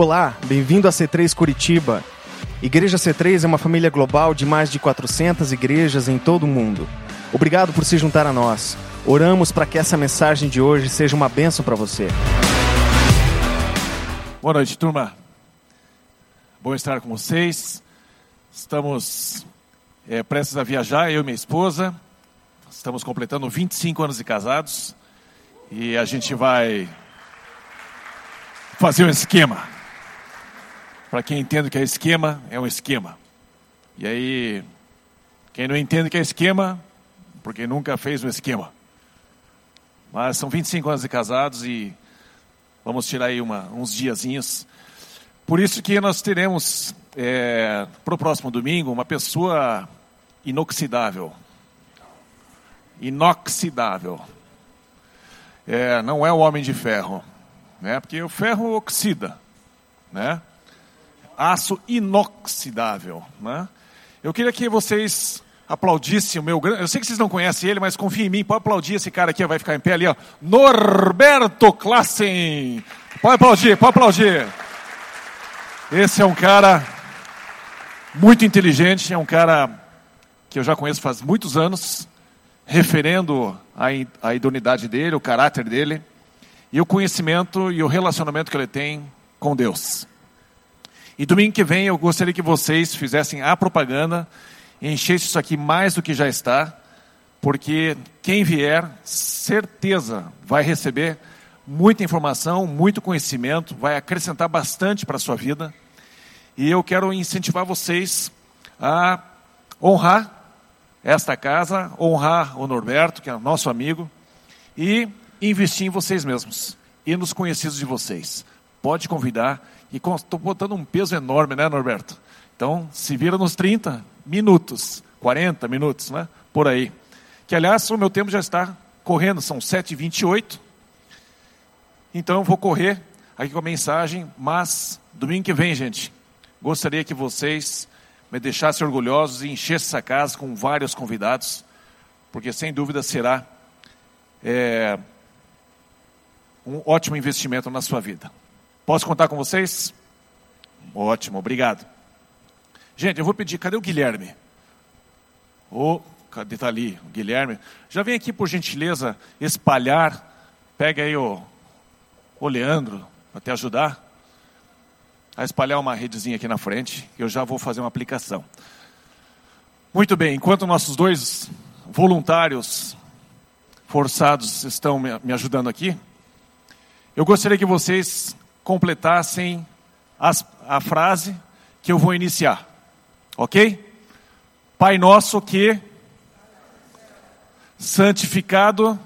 Olá, bem-vindo a C3 Curitiba. Igreja C3 é uma família global de mais de 400 igrejas em todo o mundo. Obrigado por se juntar a nós. Oramos para que essa mensagem de hoje seja uma bênção para você. Boa noite, turma. Bom estar com vocês. Estamos é, prestes a viajar, eu e minha esposa. Estamos completando 25 anos de casados. E a gente vai fazer um esquema. Para quem entende que é esquema, é um esquema. E aí, quem não entende que é esquema, porque nunca fez um esquema. Mas são 25 anos de casados e vamos tirar aí uma, uns diazinhos. Por isso que nós teremos, é, para o próximo domingo, uma pessoa inoxidável. Inoxidável. É, não é o homem de ferro, né? porque o ferro oxida. Né? Aço inoxidável. Né? Eu queria que vocês aplaudisse o meu grande. Eu sei que vocês não conhecem ele, mas confia em mim. Pode aplaudir esse cara aqui, vai ficar em pé ali, ó. Norberto Klassen. Pode aplaudir, pode aplaudir. Esse é um cara muito inteligente, é um cara que eu já conheço faz muitos anos, referendo a, a idoneidade dele, o caráter dele, e o conhecimento e o relacionamento que ele tem com Deus. E domingo que vem eu gostaria que vocês fizessem a propaganda enchesse isso aqui mais do que já está, porque quem vier, certeza, vai receber muita informação, muito conhecimento, vai acrescentar bastante para a sua vida. E eu quero incentivar vocês a honrar esta casa, honrar o Norberto, que é nosso amigo, e investir em vocês mesmos e nos conhecidos de vocês. Pode convidar, e estou botando um peso enorme, né, Norberto? Então, se vira nos 30, minutos, 40 minutos, né? Por aí. Que, aliás, o meu tempo já está correndo, são 7h28. Então, eu vou correr aqui com a mensagem, mas domingo que vem, gente, gostaria que vocês me deixassem orgulhosos e enchessem essa casa com vários convidados, porque sem dúvida será é, um ótimo investimento na sua vida. Posso contar com vocês? Ótimo, obrigado. Gente, eu vou pedir, cadê o Guilherme? Ô, cadê tá ali, o Guilherme? Já vem aqui, por gentileza, espalhar. Pega aí o, o Leandro, para te ajudar. A espalhar uma redezinha aqui na frente. Eu já vou fazer uma aplicação. Muito bem, enquanto nossos dois voluntários forçados estão me ajudando aqui, eu gostaria que vocês completassem as, a frase que eu vou iniciar. Ok? Pai nosso que santificado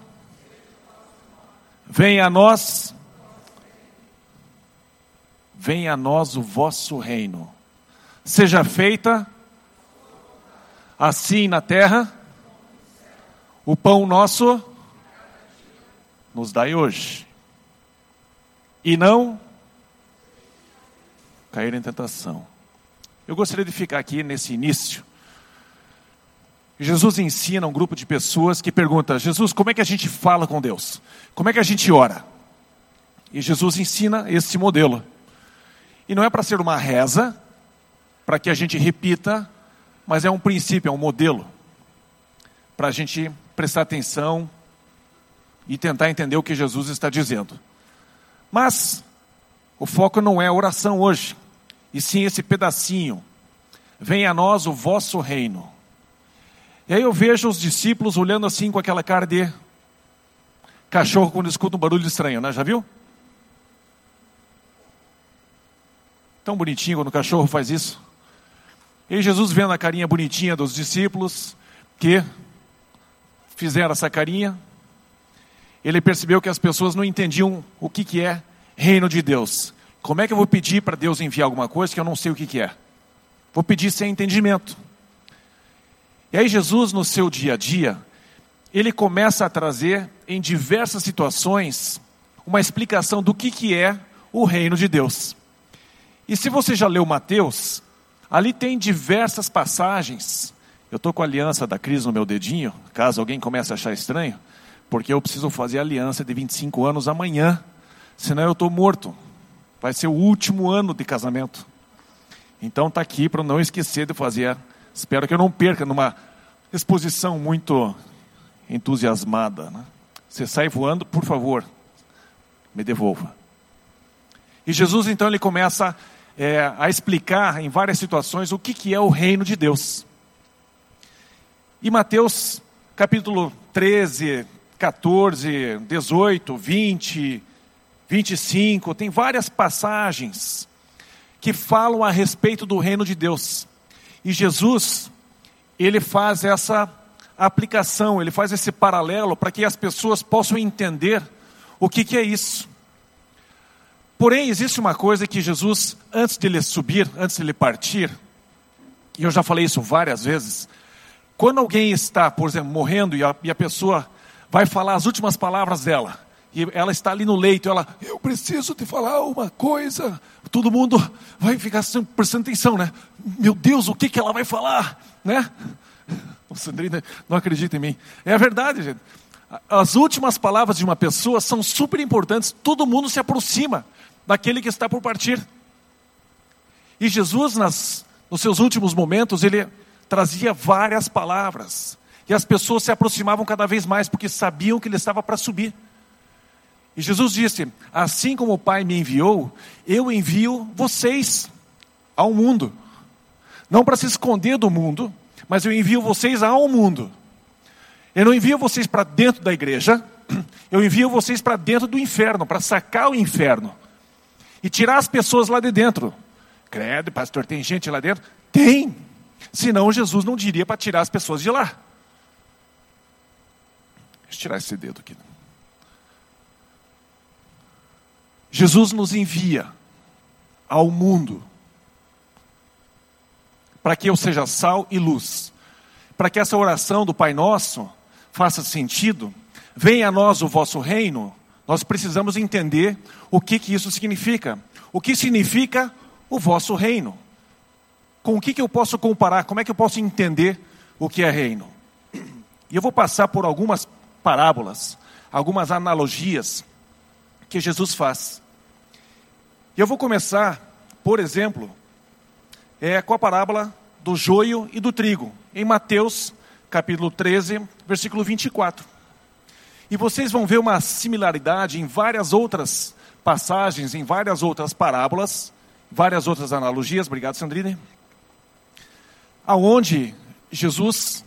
venha a nós venha a nós o vosso reino. Seja feita assim na terra o pão nosso nos dai hoje. E não cair em tentação. Eu gostaria de ficar aqui nesse início. Jesus ensina um grupo de pessoas que pergunta: Jesus, como é que a gente fala com Deus? Como é que a gente ora? E Jesus ensina esse modelo. E não é para ser uma reza, para que a gente repita, mas é um princípio, é um modelo, para a gente prestar atenção e tentar entender o que Jesus está dizendo. Mas o foco não é a oração hoje e sim esse pedacinho. Venha a nós o vosso reino. E aí eu vejo os discípulos olhando assim com aquela cara de cachorro quando escuta um barulho estranho, né? Já viu? Tão bonitinho quando o cachorro faz isso. E Jesus vendo a carinha bonitinha dos discípulos que fizeram essa carinha, ele percebeu que as pessoas não entendiam o que, que é reino de Deus. Como é que eu vou pedir para Deus enviar alguma coisa que eu não sei o que, que é? Vou pedir sem entendimento. E aí, Jesus, no seu dia a dia, ele começa a trazer em diversas situações uma explicação do que, que é o reino de Deus. E se você já leu Mateus, ali tem diversas passagens. Eu estou com a aliança da Cris no meu dedinho, caso alguém comece a achar estranho, porque eu preciso fazer a aliança de 25 anos amanhã, senão eu estou morto Vai ser o último ano de casamento. Então tá aqui para não esquecer de fazer. Espero que eu não perca numa exposição muito entusiasmada. Né? Você sai voando, por favor, me devolva. E Jesus então ele começa é, a explicar em várias situações o que, que é o reino de Deus. E Mateus capítulo 13, 14, 18, 20, 25, tem várias passagens que falam a respeito do reino de Deus. E Jesus, ele faz essa aplicação, ele faz esse paralelo para que as pessoas possam entender o que, que é isso. Porém, existe uma coisa que Jesus, antes de ele subir, antes de ele partir, e eu já falei isso várias vezes, quando alguém está, por exemplo, morrendo e a, e a pessoa vai falar as últimas palavras dela, e ela está ali no leito, ela, eu preciso te falar uma coisa. Todo mundo vai ficar prestando atenção, né? Meu Deus, o que, que ela vai falar, né? O Sandrine não acredita em mim. É verdade, gente. As últimas palavras de uma pessoa são super importantes. Todo mundo se aproxima daquele que está por partir. E Jesus, nas, nos seus últimos momentos, ele trazia várias palavras. E as pessoas se aproximavam cada vez mais, porque sabiam que ele estava para subir. E Jesus disse: Assim como o Pai me enviou, eu envio vocês ao mundo. Não para se esconder do mundo, mas eu envio vocês ao mundo. Eu não envio vocês para dentro da igreja, eu envio vocês para dentro do inferno, para sacar o inferno e tirar as pessoas lá de dentro. Credo, pastor, tem gente lá dentro? Tem. Senão Jesus não diria para tirar as pessoas de lá. Deixa eu tirar esse dedo aqui. Jesus nos envia ao mundo para que eu seja sal e luz. Para que essa oração do Pai Nosso faça sentido, venha a nós o vosso reino, nós precisamos entender o que, que isso significa. O que significa o vosso reino? Com o que, que eu posso comparar? Como é que eu posso entender o que é reino? E eu vou passar por algumas parábolas, algumas analogias que Jesus faz. E eu vou começar, por exemplo, é, com a parábola do joio e do trigo, em Mateus capítulo 13, versículo 24. E vocês vão ver uma similaridade em várias outras passagens, em várias outras parábolas, várias outras analogias, obrigado Sandrine, aonde Jesus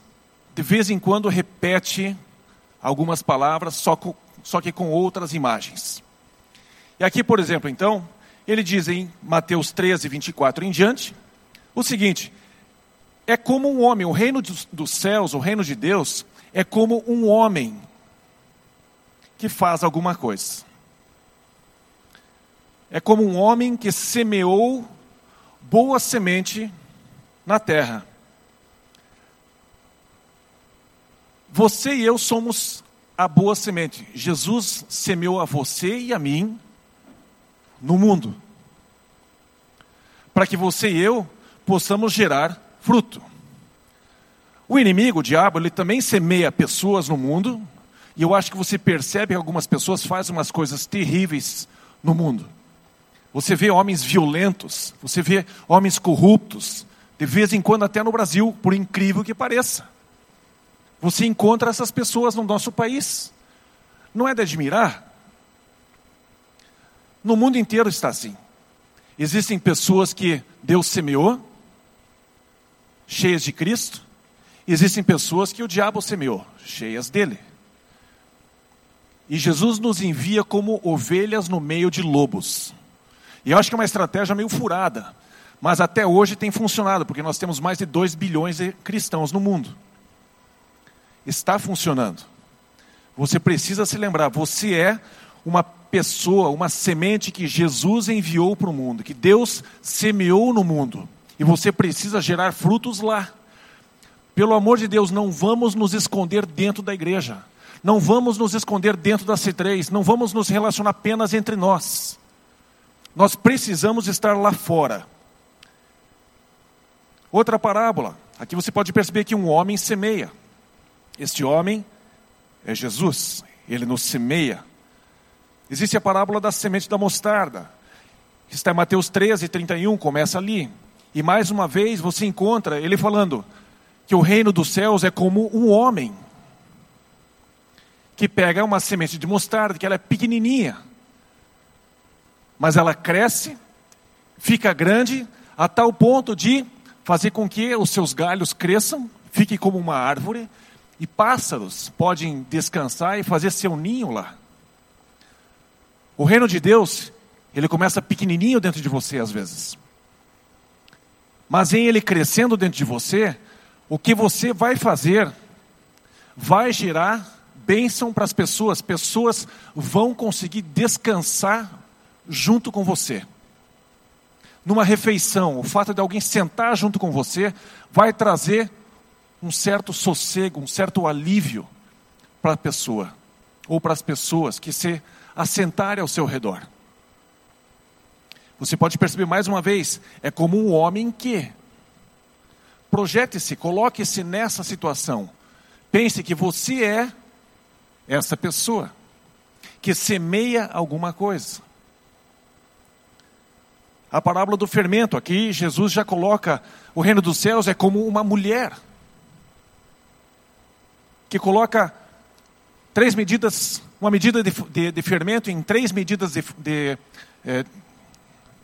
de vez em quando repete algumas palavras, só, com, só que com outras imagens. E aqui, por exemplo, então, ele diz em Mateus 13, 24 em diante, o seguinte: é como um homem, o reino dos céus, o reino de Deus, é como um homem que faz alguma coisa. É como um homem que semeou boa semente na terra. Você e eu somos a boa semente. Jesus semeou a você e a mim no mundo. Para que você e eu possamos gerar fruto. O inimigo, o diabo, ele também semeia pessoas no mundo, e eu acho que você percebe que algumas pessoas fazem umas coisas terríveis no mundo. Você vê homens violentos, você vê homens corruptos, de vez em quando até no Brasil, por incrível que pareça. Você encontra essas pessoas no nosso país. Não é de admirar? No mundo inteiro está assim. Existem pessoas que Deus semeou, cheias de Cristo, existem pessoas que o diabo semeou, cheias dele. E Jesus nos envia como ovelhas no meio de lobos. E eu acho que é uma estratégia meio furada, mas até hoje tem funcionado, porque nós temos mais de 2 bilhões de cristãos no mundo. Está funcionando. Você precisa se lembrar, você é uma pessoa, uma semente que Jesus enviou para o mundo, que Deus semeou no mundo. E você precisa gerar frutos lá. Pelo amor de Deus, não vamos nos esconder dentro da igreja. Não vamos nos esconder dentro da C3. Não vamos nos relacionar apenas entre nós. Nós precisamos estar lá fora. Outra parábola. Aqui você pode perceber que um homem semeia. Este homem é Jesus. Ele nos semeia. Existe a parábola da semente da mostarda. que está em Mateus 13, 31, começa ali. E mais uma vez você encontra ele falando que o reino dos céus é como um homem que pega uma semente de mostarda, que ela é pequenininha, mas ela cresce, fica grande, a tal ponto de fazer com que os seus galhos cresçam, fique como uma árvore, e pássaros podem descansar e fazer seu ninho lá. O reino de Deus, ele começa pequenininho dentro de você às vezes. Mas em ele crescendo dentro de você, o que você vai fazer vai gerar bênção para as pessoas. Pessoas vão conseguir descansar junto com você. Numa refeição, o fato de alguém sentar junto com você vai trazer um certo sossego, um certo alívio para a pessoa, ou para as pessoas que se assentarem ao seu redor. Você pode perceber mais uma vez, é como um homem que projete-se, coloque-se nessa situação. Pense que você é essa pessoa que semeia alguma coisa. A parábola do fermento, aqui Jesus já coloca o reino dos céus é como uma mulher que coloca três medidas, uma medida de, de, de fermento em três medidas de, de, é,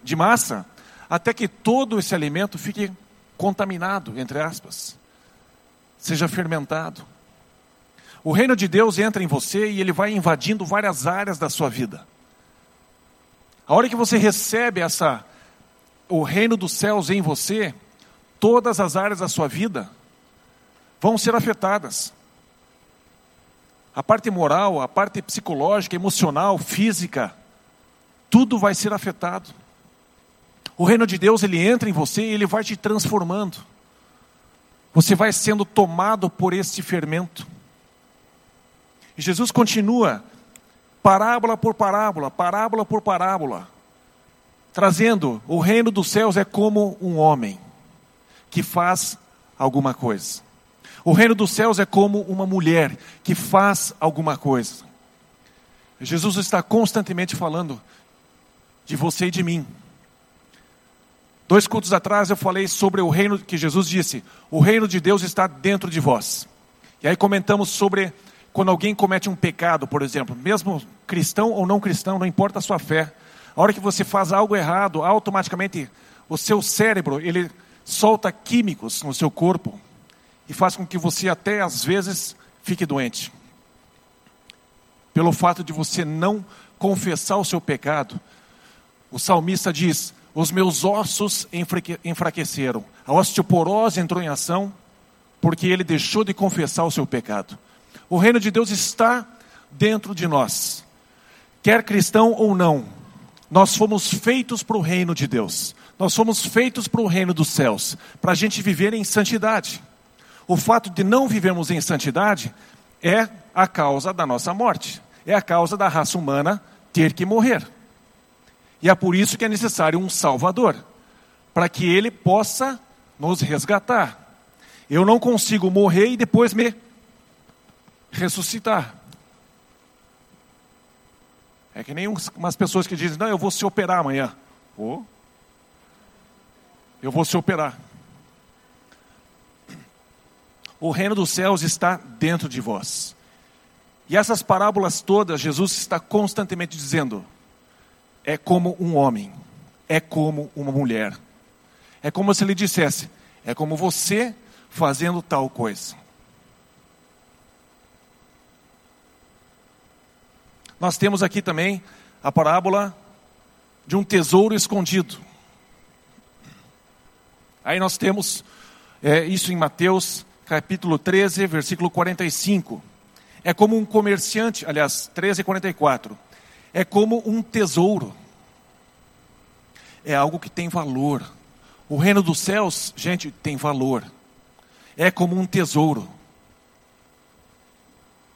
de massa, até que todo esse alimento fique contaminado, entre aspas, seja fermentado. O reino de Deus entra em você e ele vai invadindo várias áreas da sua vida. A hora que você recebe essa o reino dos céus em você, todas as áreas da sua vida vão ser afetadas. A parte moral, a parte psicológica, emocional, física, tudo vai ser afetado. O reino de Deus, ele entra em você e ele vai te transformando. Você vai sendo tomado por esse fermento. E Jesus continua, parábola por parábola, parábola por parábola, trazendo: o reino dos céus é como um homem que faz alguma coisa. O reino dos céus é como uma mulher que faz alguma coisa. Jesus está constantemente falando de você e de mim. Dois cultos atrás eu falei sobre o reino que Jesus disse: o reino de Deus está dentro de vós. E aí comentamos sobre quando alguém comete um pecado, por exemplo, mesmo cristão ou não cristão, não importa a sua fé. A hora que você faz algo errado, automaticamente o seu cérebro ele solta químicos no seu corpo e faz com que você até às vezes fique doente. Pelo fato de você não confessar o seu pecado. O salmista diz: Os meus ossos enfraqueceram, a osteoporose entrou em ação, porque ele deixou de confessar o seu pecado. O reino de Deus está dentro de nós, quer cristão ou não. Nós fomos feitos para o reino de Deus. Nós fomos feitos para o reino dos céus, para a gente viver em santidade. O fato de não vivermos em santidade é a causa da nossa morte, é a causa da raça humana ter que morrer. E é por isso que é necessário um Salvador, para que ele possa nos resgatar. Eu não consigo morrer e depois me ressuscitar. É que nem umas pessoas que dizem: Não, eu vou se operar amanhã. Oh, eu vou se operar o reino dos céus está dentro de vós. E essas parábolas todas, Jesus está constantemente dizendo: é como um homem, é como uma mulher. É como se ele dissesse: é como você fazendo tal coisa. Nós temos aqui também a parábola de um tesouro escondido. Aí nós temos é, isso em Mateus capítulo 13, versículo 45. É como um comerciante, aliás, 13, 44. É como um tesouro. É algo que tem valor. O reino dos céus, gente, tem valor. É como um tesouro.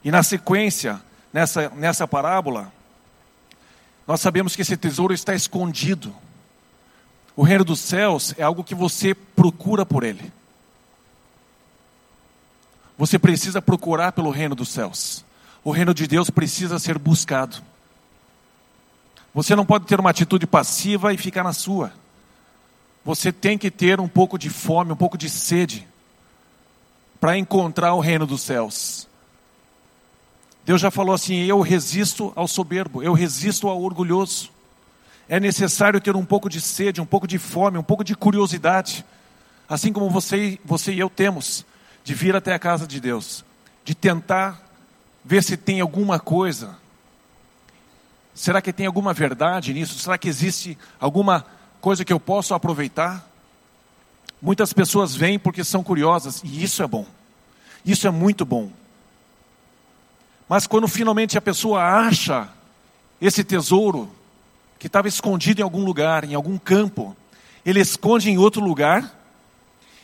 E na sequência, nessa, nessa parábola, nós sabemos que esse tesouro está escondido. O reino dos céus é algo que você procura por ele. Você precisa procurar pelo reino dos céus. O reino de Deus precisa ser buscado. Você não pode ter uma atitude passiva e ficar na sua. Você tem que ter um pouco de fome, um pouco de sede para encontrar o reino dos céus. Deus já falou assim: eu resisto ao soberbo, eu resisto ao orgulhoso. É necessário ter um pouco de sede, um pouco de fome, um pouco de curiosidade, assim como você, você e eu temos, de vir até a casa de Deus, de tentar ver se tem alguma coisa. Será que tem alguma verdade nisso? Será que existe alguma coisa que eu posso aproveitar? Muitas pessoas vêm porque são curiosas, e isso é bom. Isso é muito bom. Mas quando finalmente a pessoa acha esse tesouro que estava escondido em algum lugar, em algum campo, ele esconde em outro lugar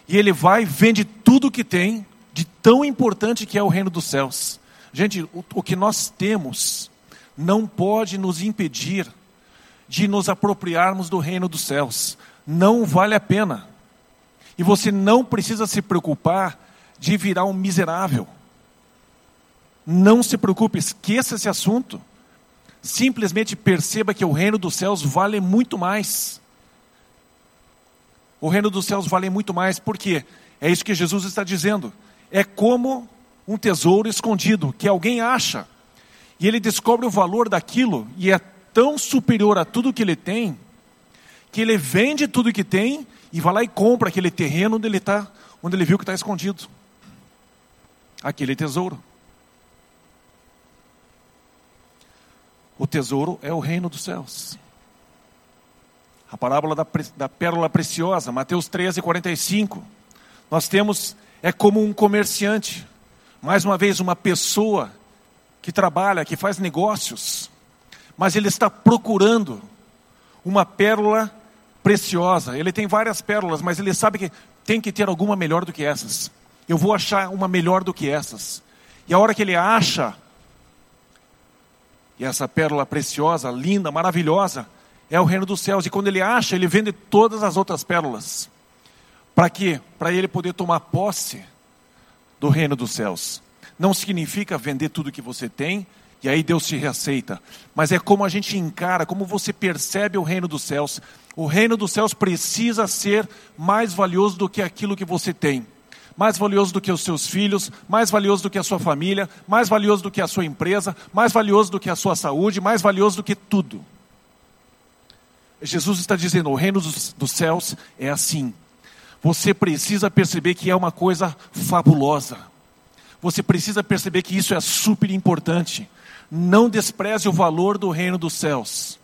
e ele vai vende tudo que tem de tão importante que é o reino dos céus. Gente, o, o que nós temos não pode nos impedir de nos apropriarmos do reino dos céus. Não vale a pena. E você não precisa se preocupar de virar um miserável. Não se preocupe, esqueça esse assunto. Simplesmente perceba que o reino dos céus vale muito mais. O reino dos céus vale muito mais, porque é isso que Jesus está dizendo. É como um tesouro escondido que alguém acha e ele descobre o valor daquilo e é tão superior a tudo que ele tem que ele vende tudo que tem e vai lá e compra aquele terreno onde ele está, onde ele viu que está escondido. Aquele tesouro. O tesouro é o reino dos céus. A parábola da, da pérola preciosa, Mateus 13, 45. Nós temos, é como um comerciante, mais uma vez, uma pessoa que trabalha, que faz negócios, mas ele está procurando uma pérola preciosa. Ele tem várias pérolas, mas ele sabe que tem que ter alguma melhor do que essas. Eu vou achar uma melhor do que essas. E a hora que ele acha e essa pérola preciosa, linda, maravilhosa, é o reino dos céus. E quando ele acha, ele vende todas as outras pérolas. Para quê? Para ele poder tomar posse do reino dos céus. Não significa vender tudo que você tem e aí Deus te reaceita. Mas é como a gente encara, como você percebe o reino dos céus. O reino dos céus precisa ser mais valioso do que aquilo que você tem mais valioso do que os seus filhos, mais valioso do que a sua família, mais valioso do que a sua empresa, mais valioso do que a sua saúde, mais valioso do que tudo. Jesus está dizendo: o reino dos, dos céus é assim. Você precisa perceber que é uma coisa fabulosa. Você precisa perceber que isso é super importante. Não despreze o valor do reino dos céus.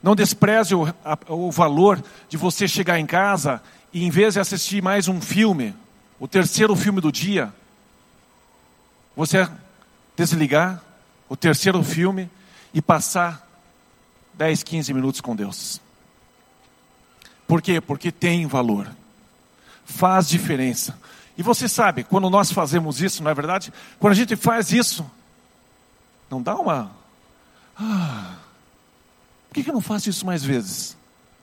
Não despreze o, a, o valor de você chegar em casa e em vez de assistir mais um filme, o terceiro filme do dia, você desligar o terceiro filme e passar 10, 15 minutos com Deus. Por quê? Porque tem valor. Faz diferença. E você sabe, quando nós fazemos isso, não é verdade? Quando a gente faz isso, não dá uma. Ah, por que eu não faço isso mais vezes?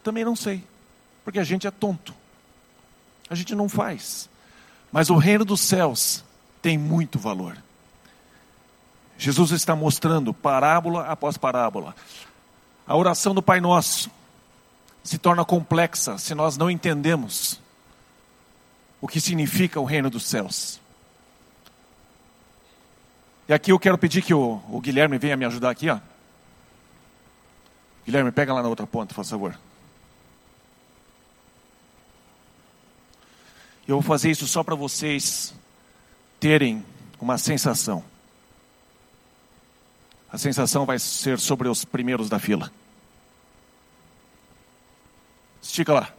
Também não sei. Porque a gente é tonto a gente não faz. Mas o reino dos céus tem muito valor. Jesus está mostrando parábola após parábola. A oração do Pai Nosso se torna complexa se nós não entendemos o que significa o reino dos céus. E aqui eu quero pedir que o, o Guilherme venha me ajudar aqui, ó. Guilherme, pega lá na outra ponta, por favor. Eu vou fazer isso só para vocês terem uma sensação. A sensação vai ser sobre os primeiros da fila. Estica lá.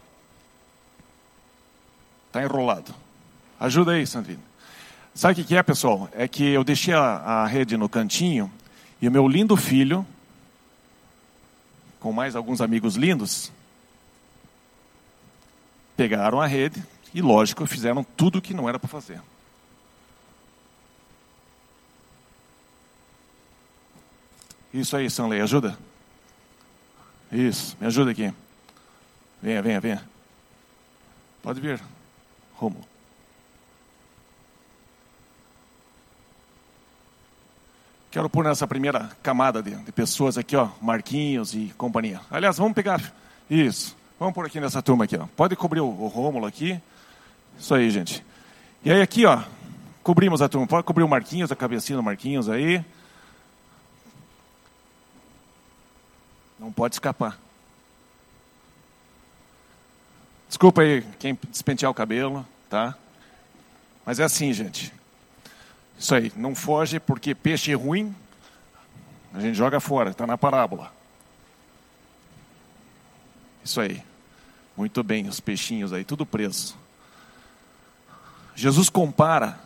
Está enrolado. Ajuda aí, Sandrine. Sabe o que é, pessoal? É que eu deixei a, a rede no cantinho e o meu lindo filho, com mais alguns amigos lindos, pegaram a rede, e, lógico, fizeram tudo o que não era para fazer. Isso aí, Sanley, ajuda. Isso, me ajuda aqui. Venha, venha, venha. Pode vir, Romo. Quero pôr nessa primeira camada de, de pessoas aqui, ó, Marquinhos e companhia. Aliás, vamos pegar isso. Vamos por aqui nessa turma aqui, ó. Pode cobrir o, o Rômulo aqui. Isso aí, gente. E aí aqui, ó, cobrimos a turma. Pode cobrir o Marquinhos, a cabecinha do Marquinhos aí. Não pode escapar. Desculpa aí quem despentear o cabelo, tá? Mas é assim, gente. Isso aí, não foge porque peixe ruim a gente joga fora, está na parábola. Isso aí. Muito bem, os peixinhos aí, tudo preso. Jesus compara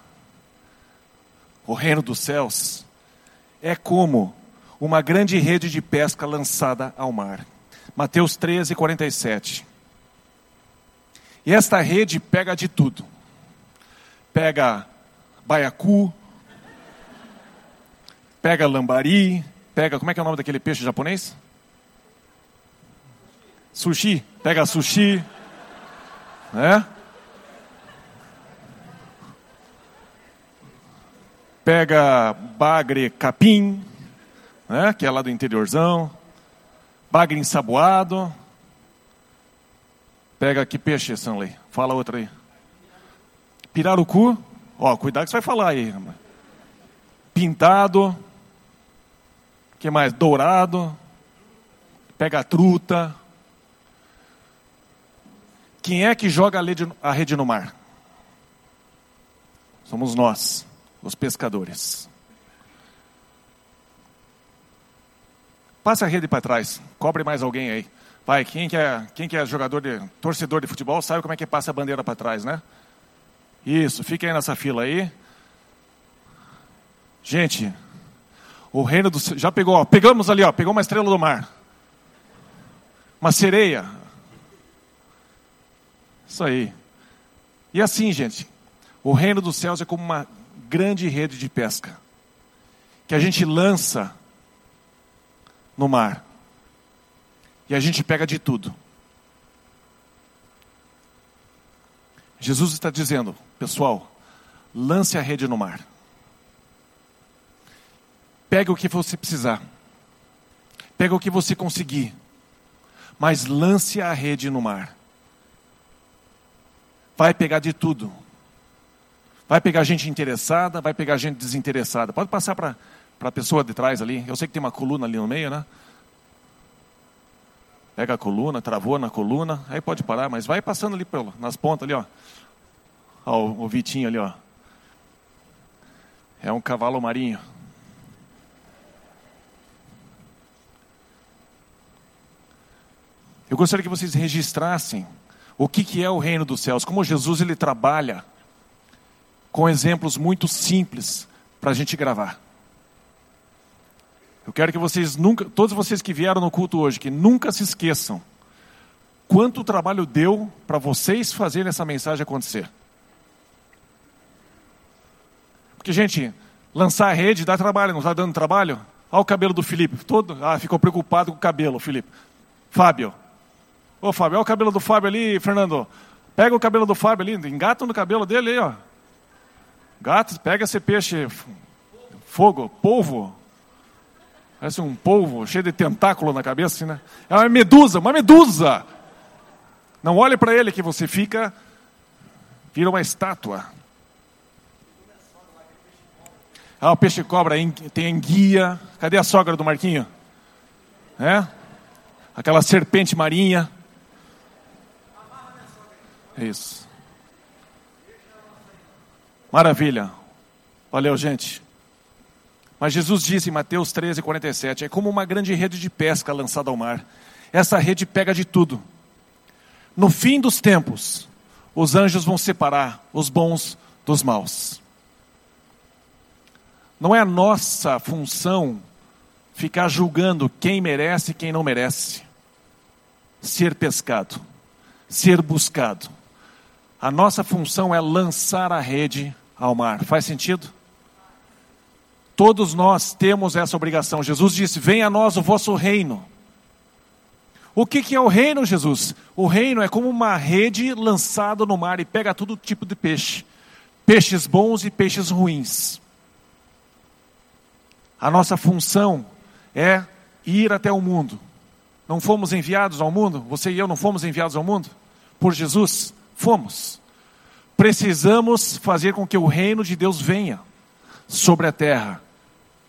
o reino dos céus é como uma grande rede de pesca lançada ao mar. Mateus 13, 47. E esta rede pega de tudo. Pega baiacu, pega lambari, pega, como é que é o nome daquele peixe japonês? Sushi, pega sushi, né? Pega bagre capim, né? Que é lá do interiorzão. Bagre ensaboado. Pega que peixe, Sanley? Fala outra aí. Pirarucu. Ó, cuidado que você vai falar aí. Pintado que mais? Dourado. Pega truta. Quem é que joga a rede no mar? Somos nós, os pescadores. Passa a rede para trás. Cobre mais alguém aí. Vai, quem que é, quem que é jogador de torcedor de futebol sabe como é que passa a bandeira para trás, né? Isso, fique aí nessa fila aí. Gente, o reino do já pegou, ó, pegamos ali, ó, pegou uma estrela do mar. Uma sereia. Isso aí. E assim, gente, o reino dos céus é como uma grande rede de pesca que a gente lança no mar. E a gente pega de tudo. Jesus está dizendo, pessoal, lance a rede no mar. Pega o que você precisar. Pega o que você conseguir. Mas lance a rede no mar. Vai pegar de tudo. Vai pegar gente interessada, vai pegar gente desinteressada. Pode passar para a pessoa de trás ali. Eu sei que tem uma coluna ali no meio, né? Pega a coluna, travou na coluna, aí pode parar, mas vai passando ali pelo, nas pontas ali, ó. ó o, o Vitinho ali, ó. É um cavalo marinho. Eu gostaria que vocês registrassem o que, que é o reino dos céus, como Jesus ele trabalha com exemplos muito simples para a gente gravar. Eu quero que vocês nunca, todos vocês que vieram no culto hoje, que nunca se esqueçam quanto trabalho deu para vocês fazerem essa mensagem acontecer. Porque, gente, lançar a rede dá trabalho, não está dando trabalho? Olha o cabelo do Felipe, todo, ah, ficou preocupado com o cabelo, Felipe. Fábio, Ô Fábio, olha o cabelo do Fábio ali, Fernando. Pega o cabelo do Fábio ali, engata no cabelo dele aí, ó. Gato, pega esse peixe, fogo, polvo. Parece um polvo cheio de tentáculo na cabeça, assim, né? É uma medusa, uma medusa. Não olhe para ele que você fica, vira uma estátua. Ah, o peixe cobra tem enguia. Cadê a sogra do Marquinho? É? Aquela serpente marinha. Isso. Maravilha. Valeu, gente. Mas Jesus disse em Mateus 13, 47: é como uma grande rede de pesca lançada ao mar. Essa rede pega de tudo. No fim dos tempos, os anjos vão separar os bons dos maus. Não é a nossa função ficar julgando quem merece e quem não merece ser pescado, ser buscado. A nossa função é lançar a rede ao mar. Faz sentido? Todos nós temos essa obrigação. Jesus disse: Venha a nós o vosso reino. O que, que é o reino, Jesus? O reino é como uma rede lançada no mar e pega todo tipo de peixe: peixes bons e peixes ruins. A nossa função é ir até o mundo. Não fomos enviados ao mundo? Você e eu não fomos enviados ao mundo? Por Jesus? Fomos. Precisamos fazer com que o reino de Deus venha sobre a terra.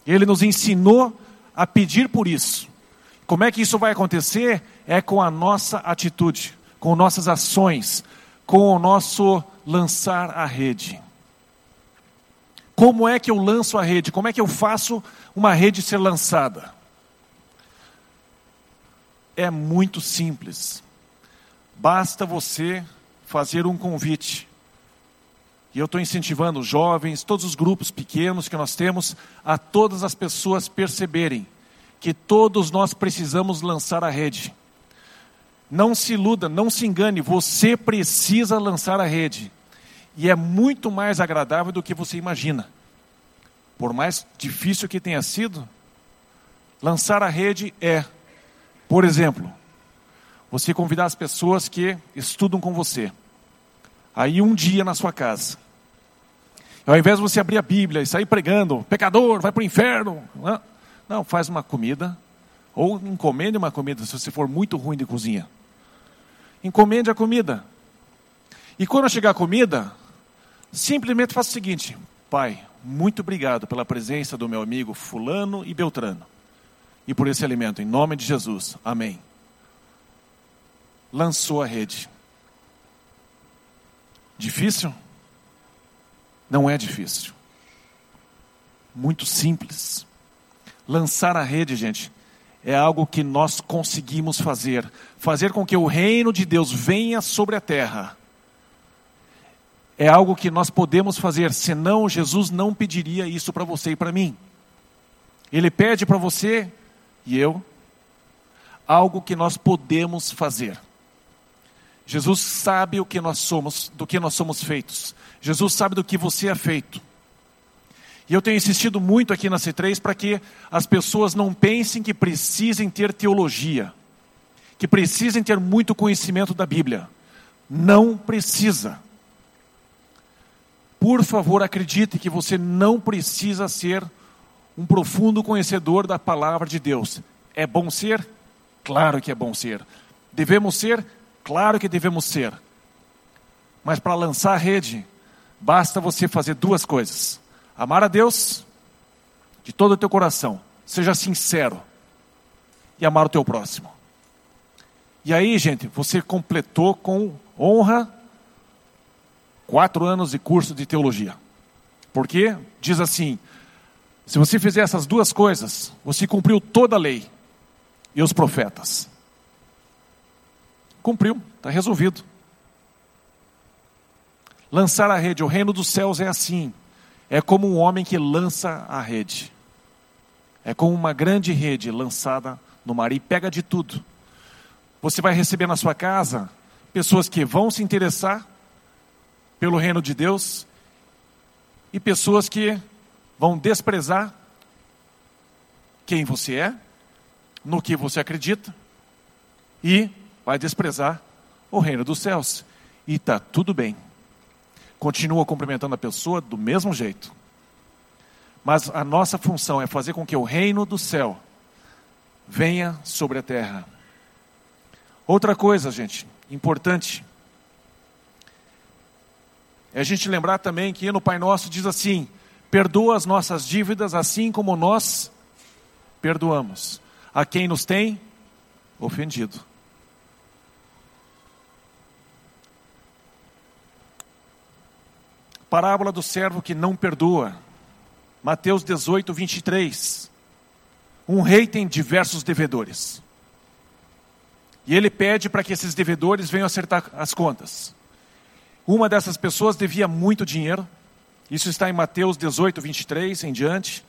Ele nos ensinou a pedir por isso. Como é que isso vai acontecer? É com a nossa atitude, com nossas ações, com o nosso lançar a rede. Como é que eu lanço a rede? Como é que eu faço uma rede ser lançada? É muito simples. Basta você fazer um convite. E eu estou incentivando os jovens, todos os grupos pequenos que nós temos, a todas as pessoas perceberem que todos nós precisamos lançar a rede. Não se iluda, não se engane, você precisa lançar a rede. E é muito mais agradável do que você imagina. Por mais difícil que tenha sido, lançar a rede é, por exemplo, você convidar as pessoas que estudam com você. Aí um dia na sua casa. Ao invés de você abrir a Bíblia e sair pregando, pecador, vai para o inferno. Não, não, faz uma comida. Ou encomende uma comida se você for muito ruim de cozinha. Encomende a comida. E quando chegar a comida, simplesmente faça o seguinte: Pai, muito obrigado pela presença do meu amigo Fulano e Beltrano. E por esse alimento, em nome de Jesus. Amém. Lançou a rede. Difícil? Não é difícil. Muito simples. Lançar a rede, gente, é algo que nós conseguimos fazer fazer com que o reino de Deus venha sobre a terra. É algo que nós podemos fazer, senão Jesus não pediria isso para você e para mim. Ele pede para você e eu algo que nós podemos fazer. Jesus sabe o que nós somos, do que nós somos feitos. Jesus sabe do que você é feito. E eu tenho insistido muito aqui na C3 para que as pessoas não pensem que precisem ter teologia, que precisem ter muito conhecimento da Bíblia. Não precisa. Por favor, acredite que você não precisa ser um profundo conhecedor da palavra de Deus. É bom ser? Claro que é bom ser. Devemos ser? Claro que devemos ser. Mas para lançar a rede, basta você fazer duas coisas Amar a Deus de todo o teu coração, seja sincero e amar o teu próximo. E aí, gente, você completou com honra quatro anos de curso de teologia. Porque diz assim: se você fizer essas duas coisas, você cumpriu toda a lei e os profetas. Cumpriu, está resolvido. Lançar a rede, o reino dos céus é assim é como um homem que lança a rede. É como uma grande rede lançada no mar e pega de tudo. Você vai receber na sua casa pessoas que vão se interessar pelo reino de Deus e pessoas que vão desprezar quem você é, no que você acredita e vai desprezar o reino dos céus. E está tudo bem continua cumprimentando a pessoa do mesmo jeito. Mas a nossa função é fazer com que o reino do céu venha sobre a terra. Outra coisa, gente, importante, é a gente lembrar também que no Pai Nosso diz assim: perdoa as nossas dívidas assim como nós perdoamos a quem nos tem ofendido. Parábola do servo que não perdoa. Mateus 18, 23. Um rei tem diversos devedores. E ele pede para que esses devedores venham acertar as contas. Uma dessas pessoas devia muito dinheiro. Isso está em Mateus 18, 23 em diante.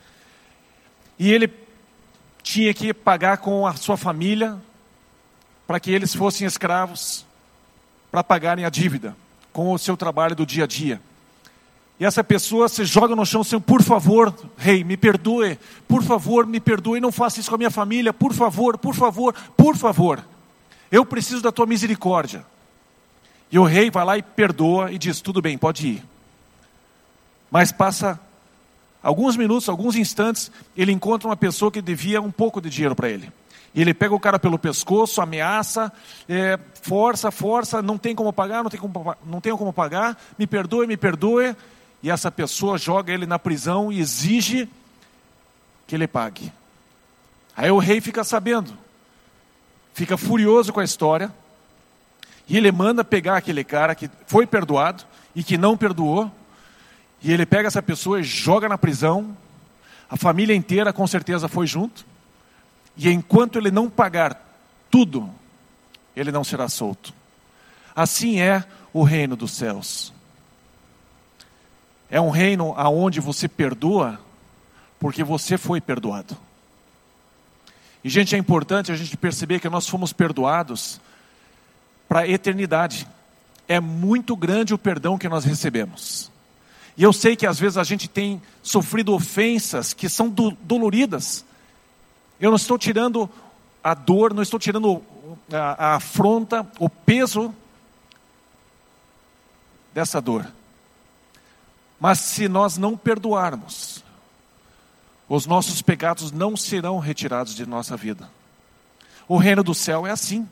E ele tinha que pagar com a sua família para que eles fossem escravos para pagarem a dívida com o seu trabalho do dia a dia. E essa pessoa se joga no chão, Senhor, por favor, rei, me perdoe, por favor, me perdoe, não faça isso com a minha família, por favor, por favor, por favor. Eu preciso da tua misericórdia. E o rei vai lá e perdoa e diz: tudo bem, pode ir. Mas passa alguns minutos, alguns instantes, ele encontra uma pessoa que devia um pouco de dinheiro para ele. E ele pega o cara pelo pescoço, ameaça, é, força, força, não tem como pagar, não tem como, não tenho como pagar, me perdoe, me perdoe. E essa pessoa joga ele na prisão e exige que ele pague. Aí o rei fica sabendo, fica furioso com a história, e ele manda pegar aquele cara que foi perdoado e que não perdoou, e ele pega essa pessoa e joga na prisão. A família inteira com certeza foi junto. E enquanto ele não pagar tudo, ele não será solto. Assim é o reino dos céus. É um reino aonde você perdoa porque você foi perdoado. E gente, é importante a gente perceber que nós fomos perdoados para a eternidade. É muito grande o perdão que nós recebemos. E eu sei que às vezes a gente tem sofrido ofensas que são do, doloridas. Eu não estou tirando a dor, não estou tirando a, a afronta, o peso dessa dor. Mas se nós não perdoarmos, os nossos pecados não serão retirados de nossa vida. O reino do céu é assim.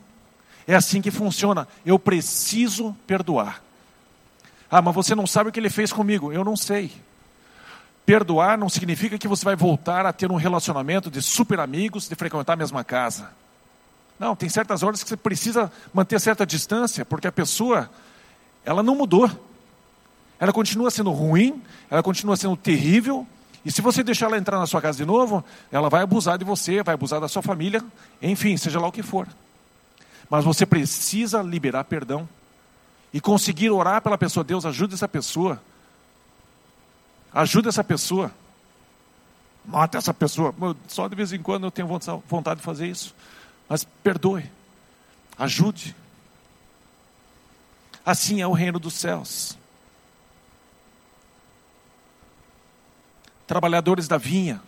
É assim que funciona. Eu preciso perdoar. Ah, mas você não sabe o que ele fez comigo. Eu não sei. Perdoar não significa que você vai voltar a ter um relacionamento de super amigos, de frequentar a mesma casa. Não, tem certas horas que você precisa manter certa distância, porque a pessoa, ela não mudou. Ela continua sendo ruim, ela continua sendo terrível, e se você deixar ela entrar na sua casa de novo, ela vai abusar de você, vai abusar da sua família, enfim, seja lá o que for. Mas você precisa liberar perdão e conseguir orar pela pessoa. Deus, ajuda essa pessoa. Ajuda essa pessoa. Mata essa pessoa. Só de vez em quando eu tenho vontade de fazer isso. Mas perdoe. Ajude. Assim é o reino dos céus. Trabalhadores da vinha.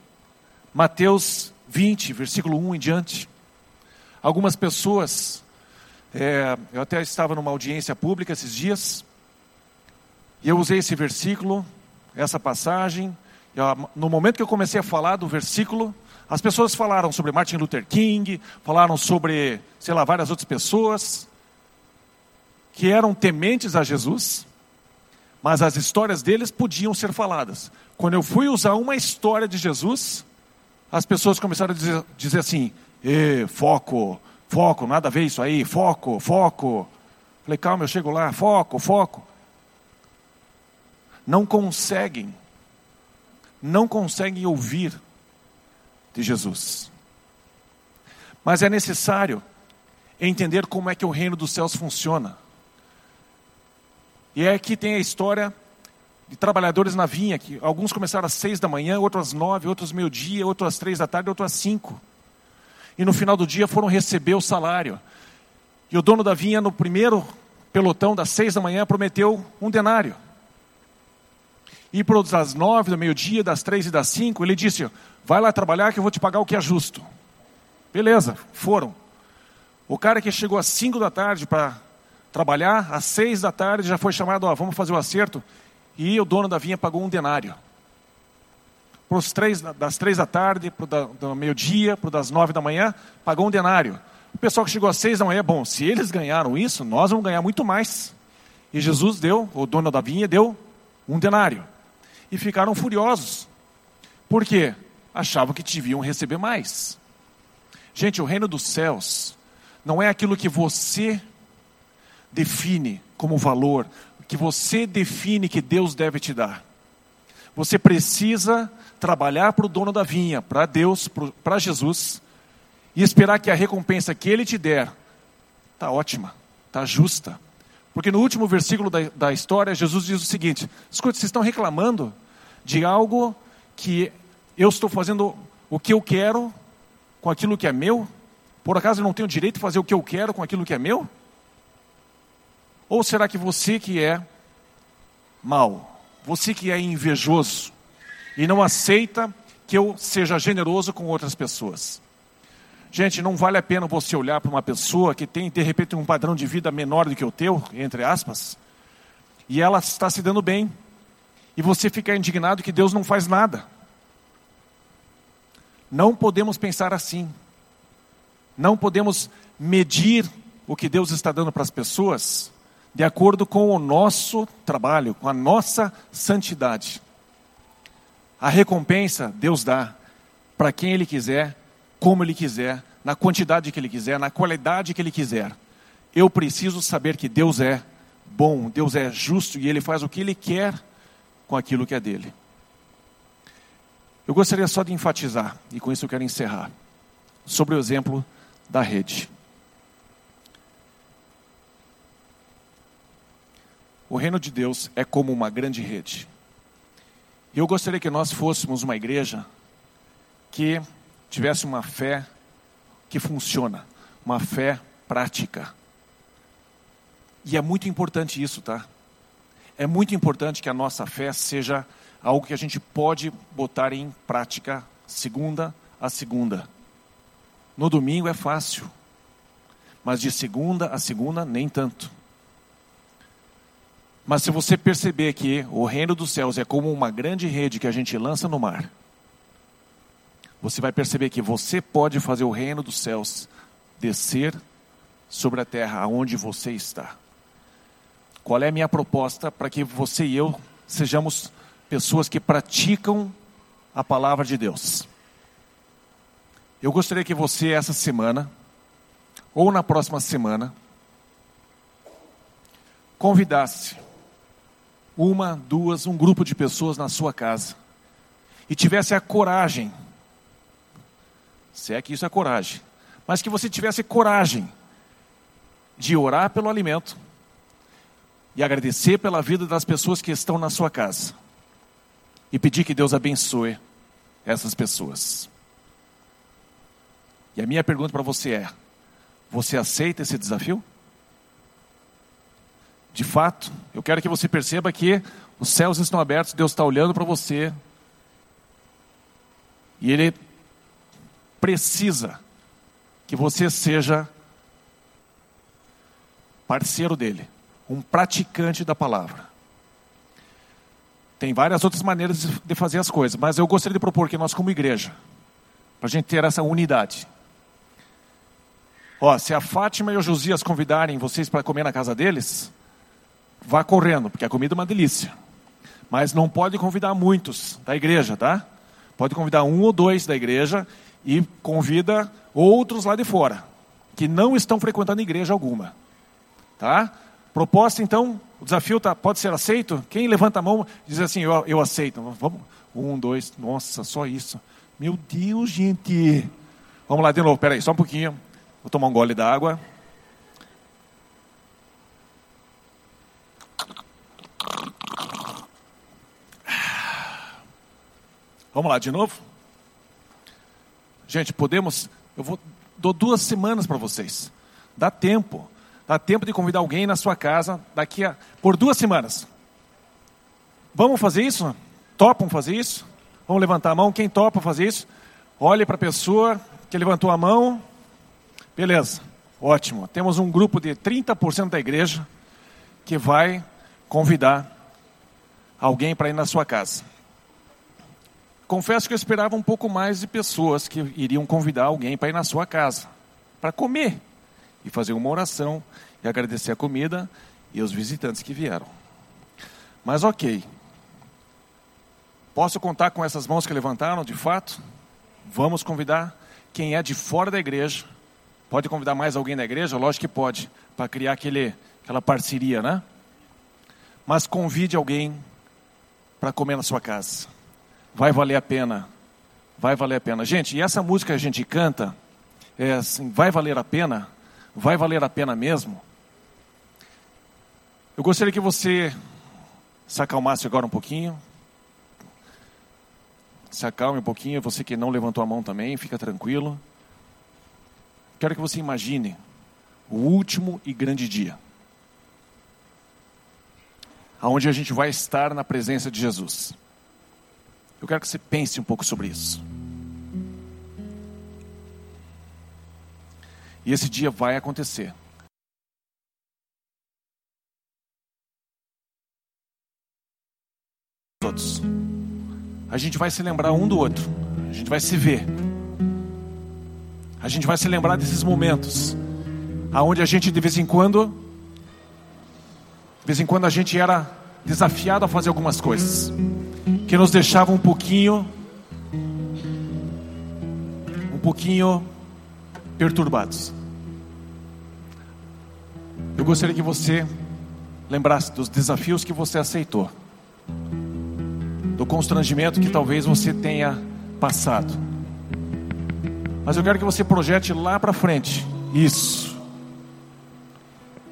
Mateus 20, versículo 1 em diante. Algumas pessoas é, eu até estava numa audiência pública esses dias, e eu usei esse versículo, essa passagem. No momento que eu comecei a falar do versículo, as pessoas falaram sobre Martin Luther King, falaram sobre, sei lá, várias outras pessoas que eram tementes a Jesus, mas as histórias deles podiam ser faladas. Quando eu fui usar uma história de Jesus, as pessoas começaram a dizer, dizer assim: foco, Foco, nada a ver isso aí, foco, foco. Falei, calma, eu chego lá, foco, foco. Não conseguem, não conseguem ouvir de Jesus. Mas é necessário entender como é que o reino dos céus funciona. E é que tem a história de trabalhadores na vinha, que alguns começaram às seis da manhã, outros às nove, outros meio-dia, outros às três da tarde, outros às cinco e no final do dia foram receber o salário. E o dono da vinha, no primeiro pelotão, das seis da manhã, prometeu um denário. E para das nove do meio-dia, das três e das cinco, ele disse: Vai lá trabalhar que eu vou te pagar o que é justo. Beleza, foram. O cara que chegou às cinco da tarde para trabalhar, às seis da tarde já foi chamado: Ó, vamos fazer o acerto. E o dono da vinha pagou um denário pros três, das três da tarde, para meio-dia, para das nove da manhã, pagou um denário. O pessoal que chegou às seis da manhã, bom, se eles ganharam isso, nós vamos ganhar muito mais. E Jesus deu, o dono da vinha deu um denário. E ficaram furiosos. Por quê? Achavam que deviam receber mais. Gente, o reino dos céus não é aquilo que você define como valor, que você define que Deus deve te dar. Você precisa trabalhar para o dono da vinha, para Deus, para Jesus, e esperar que a recompensa que ele te der está ótima, está justa. Porque no último versículo da, da história, Jesus diz o seguinte: escute, vocês estão reclamando de algo que eu estou fazendo o que eu quero com aquilo que é meu? Por acaso eu não tenho direito de fazer o que eu quero com aquilo que é meu? Ou será que você que é mal, você que é invejoso, e não aceita que eu seja generoso com outras pessoas. Gente, não vale a pena você olhar para uma pessoa que tem, de repente, um padrão de vida menor do que o teu, entre aspas, e ela está se dando bem. e você ficar indignado que Deus não faz nada. Não podemos pensar assim. Não podemos medir o que Deus está dando para as pessoas de acordo com o nosso trabalho, com a nossa santidade. A recompensa Deus dá para quem Ele quiser, como Ele quiser, na quantidade que Ele quiser, na qualidade que Ele quiser. Eu preciso saber que Deus é bom, Deus é justo e Ele faz o que Ele quer com aquilo que é dele. Eu gostaria só de enfatizar, e com isso eu quero encerrar, sobre o exemplo da rede. O reino de Deus é como uma grande rede. Eu gostaria que nós fôssemos uma igreja que tivesse uma fé que funciona, uma fé prática. E é muito importante isso, tá? É muito importante que a nossa fé seja algo que a gente pode botar em prática segunda a segunda. No domingo é fácil, mas de segunda a segunda nem tanto. Mas se você perceber que o reino dos céus é como uma grande rede que a gente lança no mar, você vai perceber que você pode fazer o reino dos céus descer sobre a terra aonde você está. Qual é a minha proposta para que você e eu sejamos pessoas que praticam a palavra de Deus. Eu gostaria que você, essa semana, ou na próxima semana, convidasse uma, duas, um grupo de pessoas na sua casa e tivesse a coragem, se é que isso é coragem, mas que você tivesse coragem de orar pelo alimento e agradecer pela vida das pessoas que estão na sua casa e pedir que Deus abençoe essas pessoas. E a minha pergunta para você é: você aceita esse desafio? De fato, eu quero que você perceba que os céus estão abertos, Deus está olhando para você e Ele precisa que você seja parceiro dele, um praticante da palavra. Tem várias outras maneiras de fazer as coisas, mas eu gostaria de propor que nós, como igreja, para a gente ter essa unidade. Ó, se a Fátima e o Josias convidarem vocês para comer na casa deles, vá correndo, porque a comida é uma delícia. Mas não pode convidar muitos da igreja, tá? Pode convidar um ou dois da igreja e convida outros lá de fora, que não estão frequentando igreja alguma. Tá? Proposta, então, o desafio tá, pode ser aceito? Quem levanta a mão diz assim, eu, eu aceito. Vamos, um, dois, nossa, só isso. Meu Deus, gente. Vamos lá de novo, peraí, só um pouquinho. Vou tomar um gole d'água. Vamos lá de novo? Gente, podemos. Eu vou dou duas semanas para vocês. Dá tempo. Dá tempo de convidar alguém na sua casa daqui a por duas semanas. Vamos fazer isso? Topam fazer isso? Vamos levantar a mão. Quem topa fazer isso? Olhe para a pessoa que levantou a mão. Beleza, ótimo. Temos um grupo de 30% da igreja que vai convidar alguém para ir na sua casa. Confesso que eu esperava um pouco mais de pessoas que iriam convidar alguém para ir na sua casa, para comer e fazer uma oração e agradecer a comida e os visitantes que vieram. Mas ok. Posso contar com essas mãos que levantaram, de fato? Vamos convidar quem é de fora da igreja. Pode convidar mais alguém da igreja? Lógico que pode, para criar aquele, aquela parceria, né? Mas convide alguém para comer na sua casa. Vai valer a pena. Vai valer a pena. Gente, e essa música que a gente canta, é assim, vai valer a pena? Vai valer a pena mesmo? Eu gostaria que você se acalmasse agora um pouquinho. Se acalme um pouquinho, você que não levantou a mão também, fica tranquilo. Quero que você imagine o último e grande dia. Aonde a gente vai estar na presença de Jesus. Eu quero que você pense um pouco sobre isso. E esse dia vai acontecer. momentos, a gente vai se lembrar um do outro, a gente vai se ver, a gente vai se lembrar desses momentos, aonde a gente de vez em quando, de vez em quando a gente era desafiado a fazer algumas coisas que nos deixavam um pouquinho, um pouquinho perturbados. Eu gostaria que você lembrasse dos desafios que você aceitou, do constrangimento que talvez você tenha passado. Mas eu quero que você projete lá para frente isso.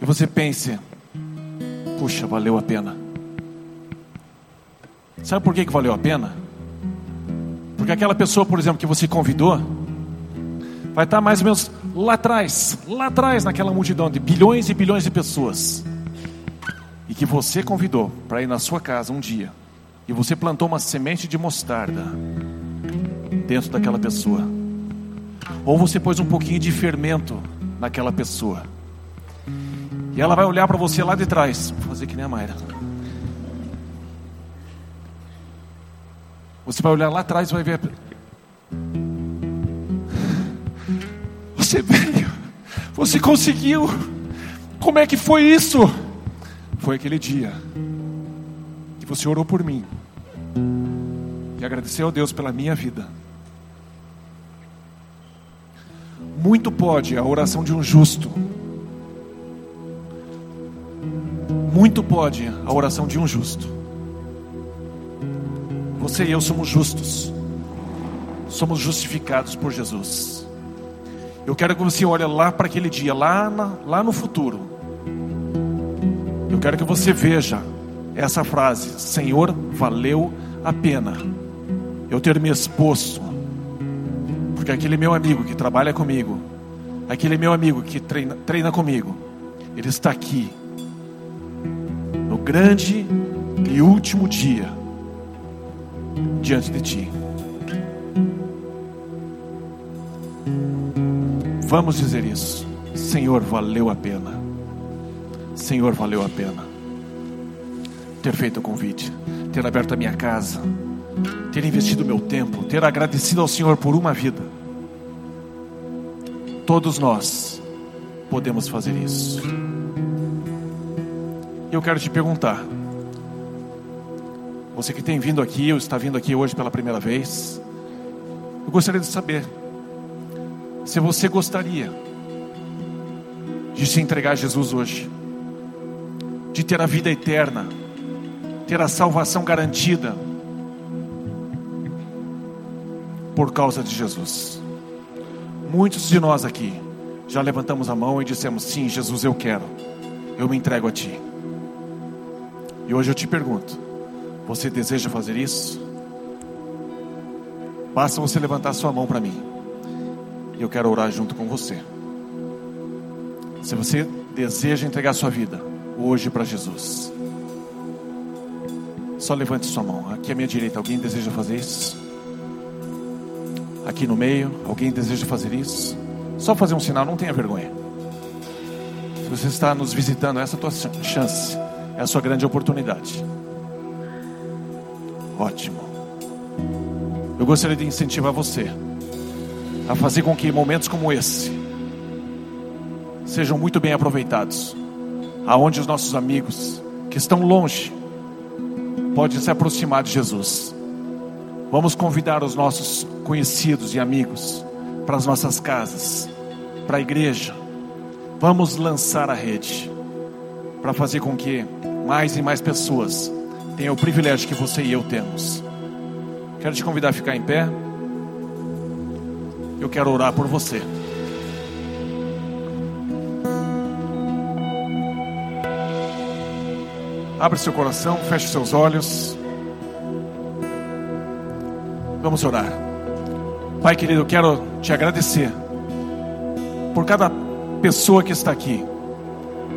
E você pense: puxa, valeu a pena. Sabe por que, que valeu a pena? Porque aquela pessoa, por exemplo, que você convidou, vai estar mais ou menos lá atrás, lá atrás naquela multidão de bilhões e bilhões de pessoas e que você convidou para ir na sua casa um dia, e você plantou uma semente de mostarda dentro daquela pessoa, ou você pôs um pouquinho de fermento naquela pessoa, e ela vai olhar para você lá de trás, vou fazer que nem a Mayra. Você vai olhar lá atrás e vai ver. Você veio, você conseguiu. Como é que foi isso? foi aquele dia que você orou por mim e agradeceu a Deus pela minha vida. Muito pode a oração de um justo, muito pode a oração de um justo. Você e eu somos justos, somos justificados por Jesus. Eu quero que você olhe lá para aquele dia, lá, na, lá no futuro. Eu quero que você veja essa frase: Senhor, valeu a pena eu ter me exposto, porque aquele meu amigo que trabalha comigo, aquele meu amigo que treina, treina comigo, ele está aqui no grande e último dia diante de ti. Vamos dizer isso. Senhor, valeu a pena. Senhor, valeu a pena ter feito o convite, ter aberto a minha casa, ter investido meu tempo, ter agradecido ao Senhor por uma vida. Todos nós podemos fazer isso. Eu quero te perguntar, você que tem vindo aqui ou está vindo aqui hoje pela primeira vez, eu gostaria de saber se você gostaria de se entregar a Jesus hoje de ter a vida eterna, ter a salvação garantida por causa de Jesus. Muitos de nós aqui já levantamos a mão e dissemos: Sim, Jesus, eu quero, eu me entrego a Ti. E hoje eu te pergunto: você deseja fazer isso? Basta você levantar sua mão para mim, e eu quero orar junto com você. Se você deseja entregar sua vida, hoje para Jesus. Só levante sua mão. Aqui à minha direita, alguém deseja fazer isso? Aqui no meio, alguém deseja fazer isso? Só fazer um sinal, não tenha vergonha. Se você está nos visitando, essa é a tua chance, é a sua grande oportunidade. Ótimo. Eu gostaria de incentivar você a fazer com que momentos como esse sejam muito bem aproveitados aonde os nossos amigos que estão longe podem se aproximar de Jesus. Vamos convidar os nossos conhecidos e amigos para as nossas casas, para a igreja. Vamos lançar a rede para fazer com que mais e mais pessoas tenham o privilégio que você e eu temos. Quero te convidar a ficar em pé. Eu quero orar por você. Abra seu coração, feche seus olhos. Vamos orar. Pai querido, eu quero te agradecer por cada pessoa que está aqui,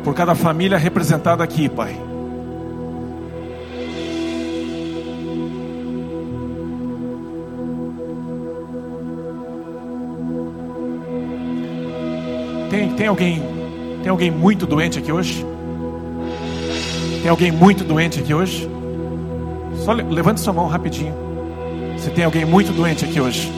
por cada família representada aqui, Pai. Tem, tem alguém, tem alguém muito doente aqui hoje? Tem alguém muito doente aqui hoje? Só levante sua mão rapidinho. Se tem alguém muito doente aqui hoje.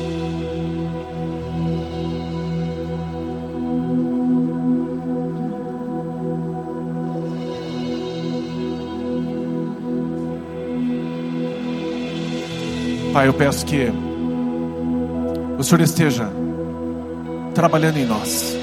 Pai, eu peço que o Senhor esteja trabalhando em nós.